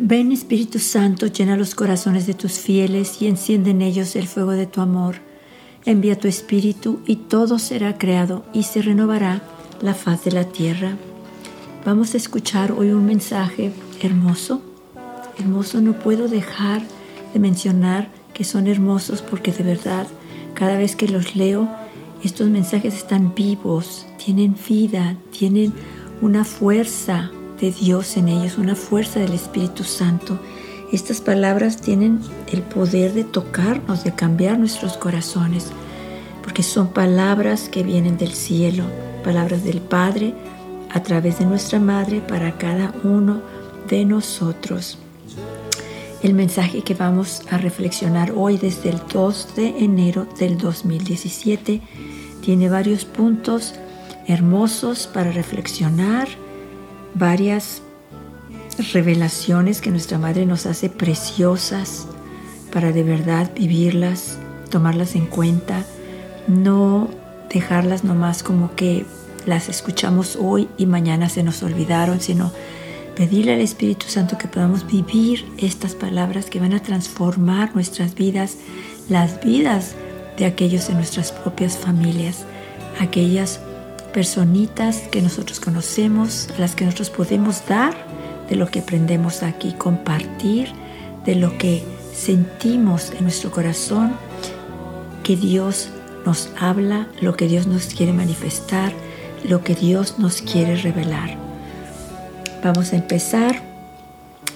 Ven Espíritu Santo, llena los corazones de tus fieles y enciende en ellos el fuego de tu amor. Envía tu Espíritu y todo será creado y se renovará la faz de la tierra. Vamos a escuchar hoy un mensaje hermoso. Hermoso, no puedo dejar de mencionar que son hermosos porque de verdad cada vez que los leo, estos mensajes están vivos, tienen vida, tienen una fuerza, de Dios en ellos, una fuerza del Espíritu Santo. Estas palabras tienen el poder de tocarnos, de cambiar nuestros corazones, porque son palabras que vienen del cielo, palabras del Padre a través de nuestra Madre para cada uno de nosotros. El mensaje que vamos a reflexionar hoy desde el 2 de enero del 2017 tiene varios puntos hermosos para reflexionar, varias revelaciones que nuestra Madre nos hace preciosas para de verdad vivirlas, tomarlas en cuenta, no dejarlas nomás como que las escuchamos hoy y mañana se nos olvidaron, sino pedirle al Espíritu Santo que podamos vivir estas palabras que van a transformar nuestras vidas, las vidas de aquellos en nuestras propias familias, aquellas personitas que nosotros conocemos, las que nosotros podemos dar de lo que aprendemos aquí, compartir de lo que sentimos en nuestro corazón, que Dios nos habla, lo que Dios nos quiere manifestar, lo que Dios nos quiere revelar. Vamos a empezar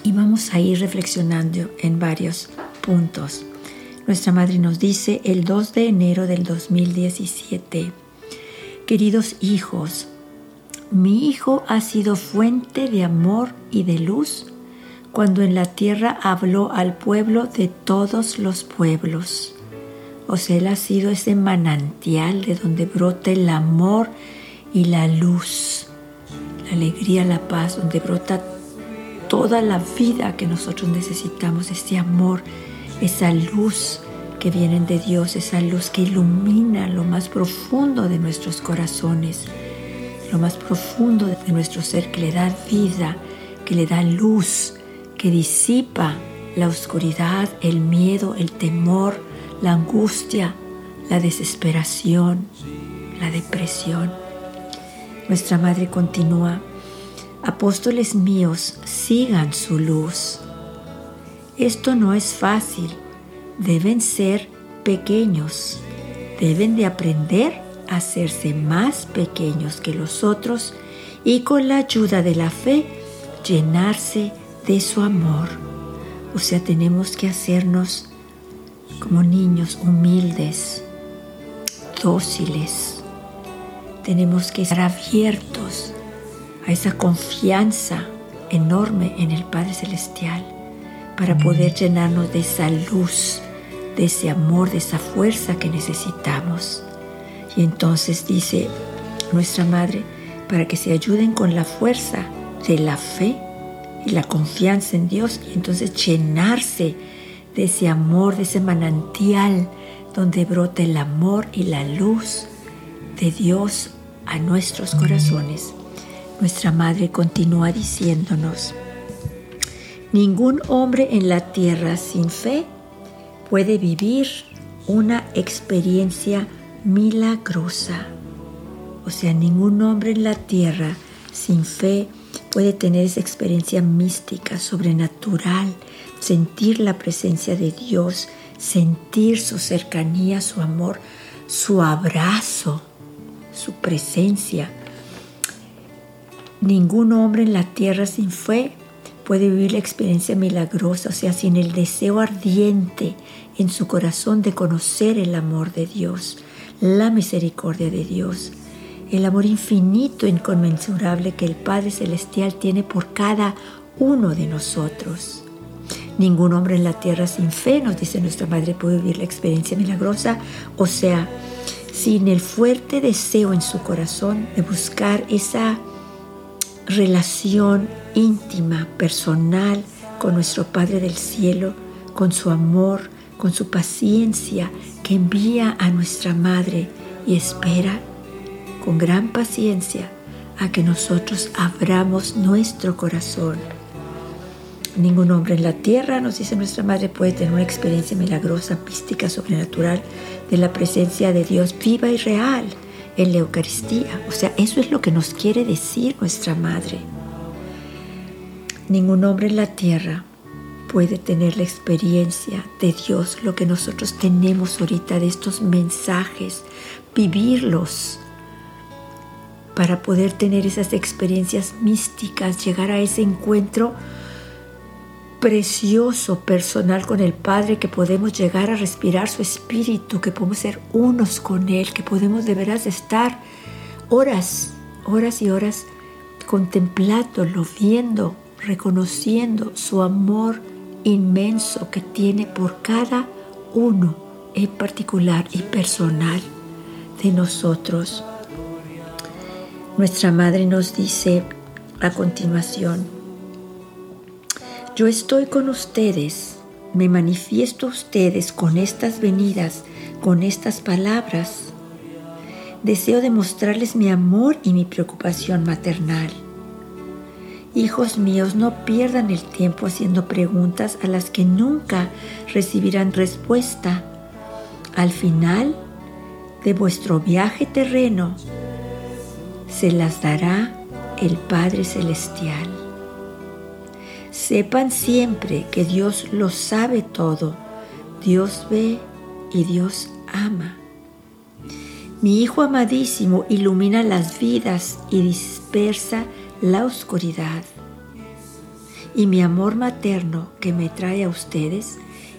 y vamos a ir reflexionando en varios puntos. Nuestra madre nos dice el 2 de enero del 2017, Queridos hijos, mi Hijo ha sido fuente de amor y de luz cuando en la tierra habló al pueblo de todos los pueblos. O sea, Él ha sido ese manantial de donde brota el amor y la luz, la alegría, la paz, donde brota toda la vida que nosotros necesitamos, ese amor, esa luz que vienen de Dios, esa luz que ilumina lo más profundo de nuestros corazones, lo más profundo de nuestro ser, que le da vida, que le da luz, que disipa la oscuridad, el miedo, el temor, la angustia, la desesperación, la depresión. Nuestra Madre continúa, apóstoles míos, sigan su luz. Esto no es fácil deben ser pequeños, deben de aprender a hacerse más pequeños que los otros y con la ayuda de la fe llenarse de su amor. O sea, tenemos que hacernos como niños humildes, dóciles. Tenemos que estar abiertos a esa confianza enorme en el Padre Celestial para poder llenarnos de esa luz, de ese amor, de esa fuerza que necesitamos. Y entonces dice nuestra Madre, para que se ayuden con la fuerza de la fe y la confianza en Dios y entonces llenarse de ese amor, de ese manantial donde brota el amor y la luz de Dios a nuestros corazones. Nuestra Madre continúa diciéndonos, Ningún hombre en la tierra sin fe puede vivir una experiencia milagrosa. O sea, ningún hombre en la tierra sin fe puede tener esa experiencia mística, sobrenatural, sentir la presencia de Dios, sentir su cercanía, su amor, su abrazo, su presencia. Ningún hombre en la tierra sin fe puede vivir la experiencia milagrosa, o sea, sin el deseo ardiente en su corazón de conocer el amor de Dios, la misericordia de Dios, el amor infinito, e inconmensurable que el Padre Celestial tiene por cada uno de nosotros. Ningún hombre en la tierra sin fe, nos dice nuestra Madre, puede vivir la experiencia milagrosa, o sea, sin el fuerte deseo en su corazón de buscar esa relación íntima, personal con nuestro Padre del Cielo, con su amor, con su paciencia que envía a nuestra Madre y espera con gran paciencia a que nosotros abramos nuestro corazón. Ningún hombre en la tierra, nos dice nuestra madre, puede tener una experiencia milagrosa, mística, sobrenatural de la presencia de Dios viva y real en la Eucaristía. O sea, eso es lo que nos quiere decir nuestra madre. Ningún hombre en la tierra puede tener la experiencia de Dios, lo que nosotros tenemos ahorita de estos mensajes, vivirlos para poder tener esas experiencias místicas, llegar a ese encuentro precioso personal con el Padre, que podemos llegar a respirar su espíritu, que podemos ser unos con Él, que podemos de veras estar horas, horas y horas contemplándolo, viendo, reconociendo su amor inmenso que tiene por cada uno en particular y personal de nosotros. Nuestra Madre nos dice a continuación, yo estoy con ustedes, me manifiesto a ustedes con estas venidas, con estas palabras. Deseo demostrarles mi amor y mi preocupación maternal. Hijos míos, no pierdan el tiempo haciendo preguntas a las que nunca recibirán respuesta. Al final de vuestro viaje terreno, se las dará el Padre Celestial. Sepan siempre que Dios lo sabe todo. Dios ve y Dios ama. Mi Hijo amadísimo ilumina las vidas y dispersa la oscuridad. Y mi amor materno que me trae a ustedes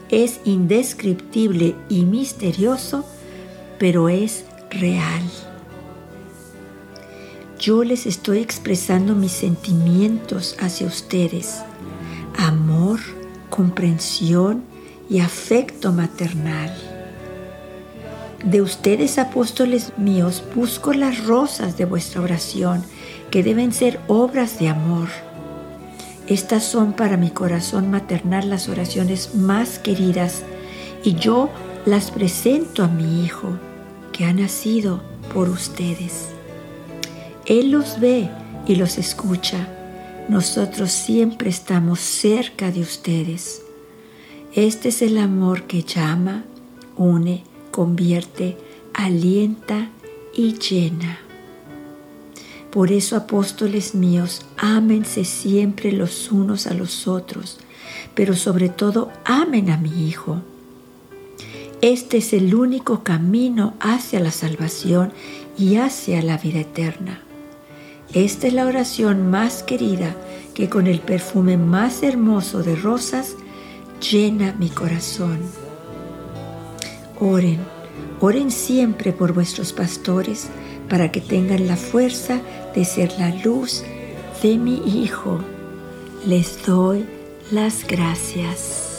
es indescriptible y misterioso, pero es real. Yo les estoy expresando mis sentimientos hacia ustedes amor, comprensión y afecto maternal. De ustedes, apóstoles míos, busco las rosas de vuestra oración, que deben ser obras de amor. Estas son para mi corazón maternal las oraciones más queridas y yo las presento a mi Hijo, que ha nacido por ustedes. Él los ve y los escucha nosotros siempre estamos cerca de ustedes. Este es el amor que llama, une, convierte, alienta y llena. Por eso, apóstoles míos, ámense siempre los unos a los otros, pero sobre todo amen a mi Hijo. Este es el único camino hacia la salvación y hacia la vida eterna. Esta es la oración más querida que con el perfume más hermoso de rosas llena mi corazón. Oren, oren siempre por vuestros pastores para que tengan la fuerza de ser la luz de mi Hijo. Les doy las gracias.